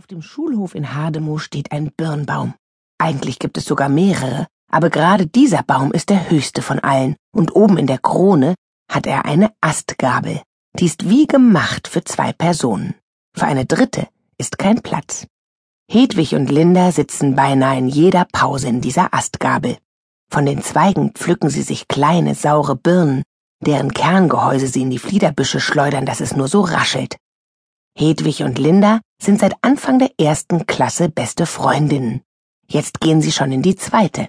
Auf dem Schulhof in Hademow steht ein Birnbaum. Eigentlich gibt es sogar mehrere, aber gerade dieser Baum ist der höchste von allen, und oben in der Krone hat er eine Astgabel. Die ist wie gemacht für zwei Personen. Für eine dritte ist kein Platz. Hedwig und Linda sitzen beinahe in jeder Pause in dieser Astgabel. Von den Zweigen pflücken sie sich kleine, saure Birnen, deren Kerngehäuse sie in die Fliederbüsche schleudern, dass es nur so raschelt. Hedwig und Linda sind seit Anfang der ersten Klasse beste Freundinnen. Jetzt gehen sie schon in die zweite.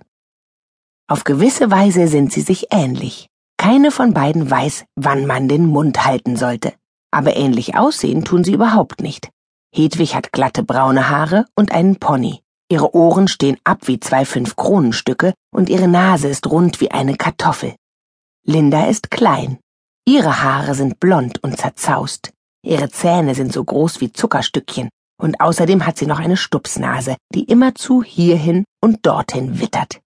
Auf gewisse Weise sind sie sich ähnlich. Keine von beiden weiß, wann man den Mund halten sollte. Aber ähnlich aussehen tun sie überhaupt nicht. Hedwig hat glatte braune Haare und einen Pony. Ihre Ohren stehen ab wie zwei Fünf-Kronenstücke und ihre Nase ist rund wie eine Kartoffel. Linda ist klein. Ihre Haare sind blond und zerzaust. Ihre Zähne sind so groß wie Zuckerstückchen und außerdem hat sie noch eine Stupsnase, die immerzu hierhin und dorthin wittert.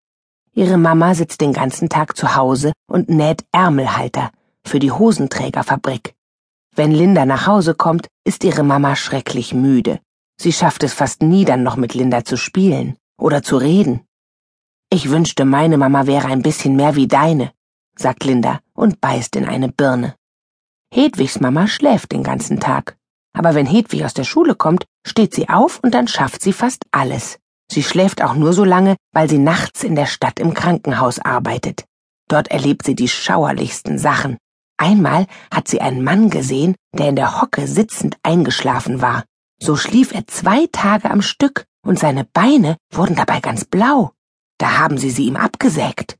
Ihre Mama sitzt den ganzen Tag zu Hause und näht Ärmelhalter für die Hosenträgerfabrik. Wenn Linda nach Hause kommt, ist ihre Mama schrecklich müde. Sie schafft es fast nie dann noch mit Linda zu spielen oder zu reden. Ich wünschte, meine Mama wäre ein bisschen mehr wie deine, sagt Linda und beißt in eine Birne. Hedwigs Mama schläft den ganzen Tag. Aber wenn Hedwig aus der Schule kommt, steht sie auf und dann schafft sie fast alles. Sie schläft auch nur so lange, weil sie nachts in der Stadt im Krankenhaus arbeitet. Dort erlebt sie die schauerlichsten Sachen. Einmal hat sie einen Mann gesehen, der in der Hocke sitzend eingeschlafen war. So schlief er zwei Tage am Stück und seine Beine wurden dabei ganz blau. Da haben sie sie ihm abgesägt.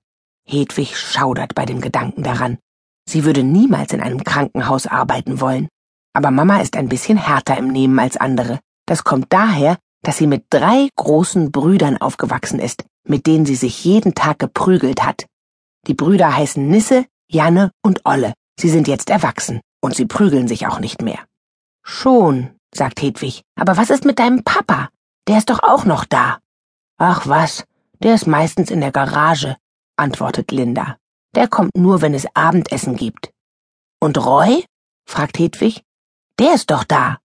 Hedwig schaudert bei dem Gedanken daran. Sie würde niemals in einem Krankenhaus arbeiten wollen. Aber Mama ist ein bisschen härter im Nehmen als andere. Das kommt daher, dass sie mit drei großen Brüdern aufgewachsen ist, mit denen sie sich jeden Tag geprügelt hat. Die Brüder heißen Nisse, Janne und Olle. Sie sind jetzt erwachsen und sie prügeln sich auch nicht mehr. Schon, sagt Hedwig. Aber was ist mit deinem Papa? Der ist doch auch noch da. Ach was, der ist meistens in der Garage, antwortet Linda. Der kommt nur, wenn es Abendessen gibt. Und Roy? fragt Hedwig. Der ist doch da.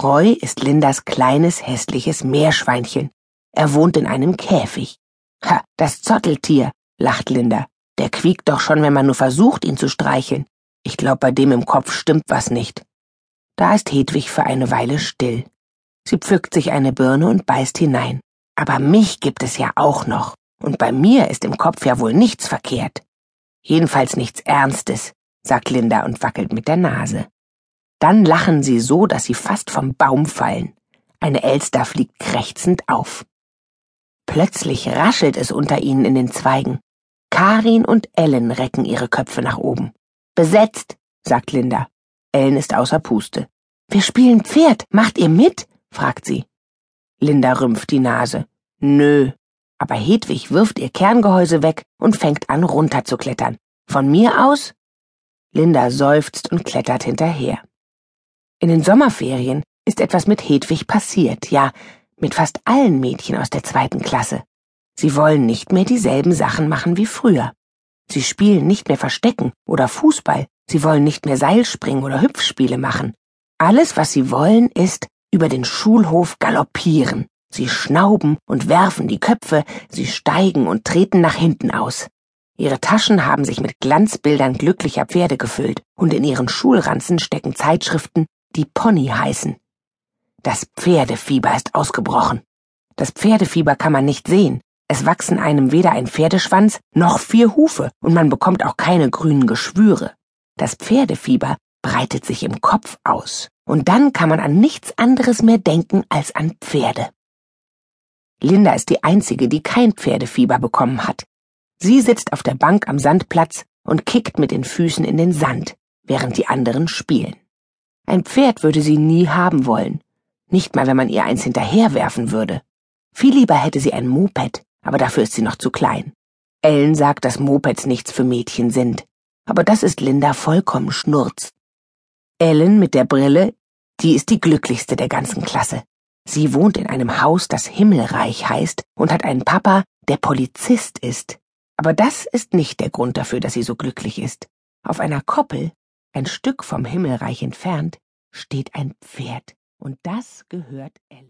Roy ist Lindas kleines, hässliches Meerschweinchen. Er wohnt in einem Käfig. Ha, das Zotteltier, lacht Linda. Der quiekt doch schon, wenn man nur versucht, ihn zu streicheln. Ich glaub, bei dem im Kopf stimmt was nicht. Da ist Hedwig für eine Weile still. Sie pflückt sich eine Birne und beißt hinein. Aber mich gibt es ja auch noch. Und bei mir ist im Kopf ja wohl nichts verkehrt. Jedenfalls nichts Ernstes, sagt Linda und wackelt mit der Nase. Dann lachen sie so, dass sie fast vom Baum fallen. Eine Elster fliegt krächzend auf. Plötzlich raschelt es unter ihnen in den Zweigen. Karin und Ellen recken ihre Köpfe nach oben. Besetzt, sagt Linda. Ellen ist außer Puste. Wir spielen Pferd. Macht ihr mit? fragt sie. Linda rümpft die Nase. Nö, aber Hedwig wirft ihr Kerngehäuse weg und fängt an runterzuklettern. Von mir aus? Linda seufzt und klettert hinterher. In den Sommerferien ist etwas mit Hedwig passiert, ja, mit fast allen Mädchen aus der zweiten Klasse. Sie wollen nicht mehr dieselben Sachen machen wie früher. Sie spielen nicht mehr Verstecken oder Fußball, sie wollen nicht mehr Seilspringen oder Hüpfspiele machen. Alles, was sie wollen, ist über den Schulhof galoppieren. Sie schnauben und werfen die Köpfe, sie steigen und treten nach hinten aus. Ihre Taschen haben sich mit Glanzbildern glücklicher Pferde gefüllt, und in ihren Schulranzen stecken Zeitschriften, die Pony heißen. Das Pferdefieber ist ausgebrochen. Das Pferdefieber kann man nicht sehen. Es wachsen einem weder ein Pferdeschwanz noch vier Hufe, und man bekommt auch keine grünen Geschwüre. Das Pferdefieber breitet sich im Kopf aus, und dann kann man an nichts anderes mehr denken als an Pferde. Linda ist die Einzige, die kein Pferdefieber bekommen hat. Sie sitzt auf der Bank am Sandplatz und kickt mit den Füßen in den Sand, während die anderen spielen. Ein Pferd würde sie nie haben wollen, nicht mal wenn man ihr eins hinterherwerfen würde. Viel lieber hätte sie ein Moped, aber dafür ist sie noch zu klein. Ellen sagt, dass Mopeds nichts für Mädchen sind, aber das ist Linda vollkommen schnurz. Ellen mit der Brille, die ist die glücklichste der ganzen Klasse. Sie wohnt in einem Haus, das Himmelreich heißt, und hat einen Papa, der Polizist ist. Aber das ist nicht der Grund dafür, dass sie so glücklich ist. Auf einer Koppel, ein Stück vom Himmelreich entfernt, steht ein Pferd, und das gehört Ellen.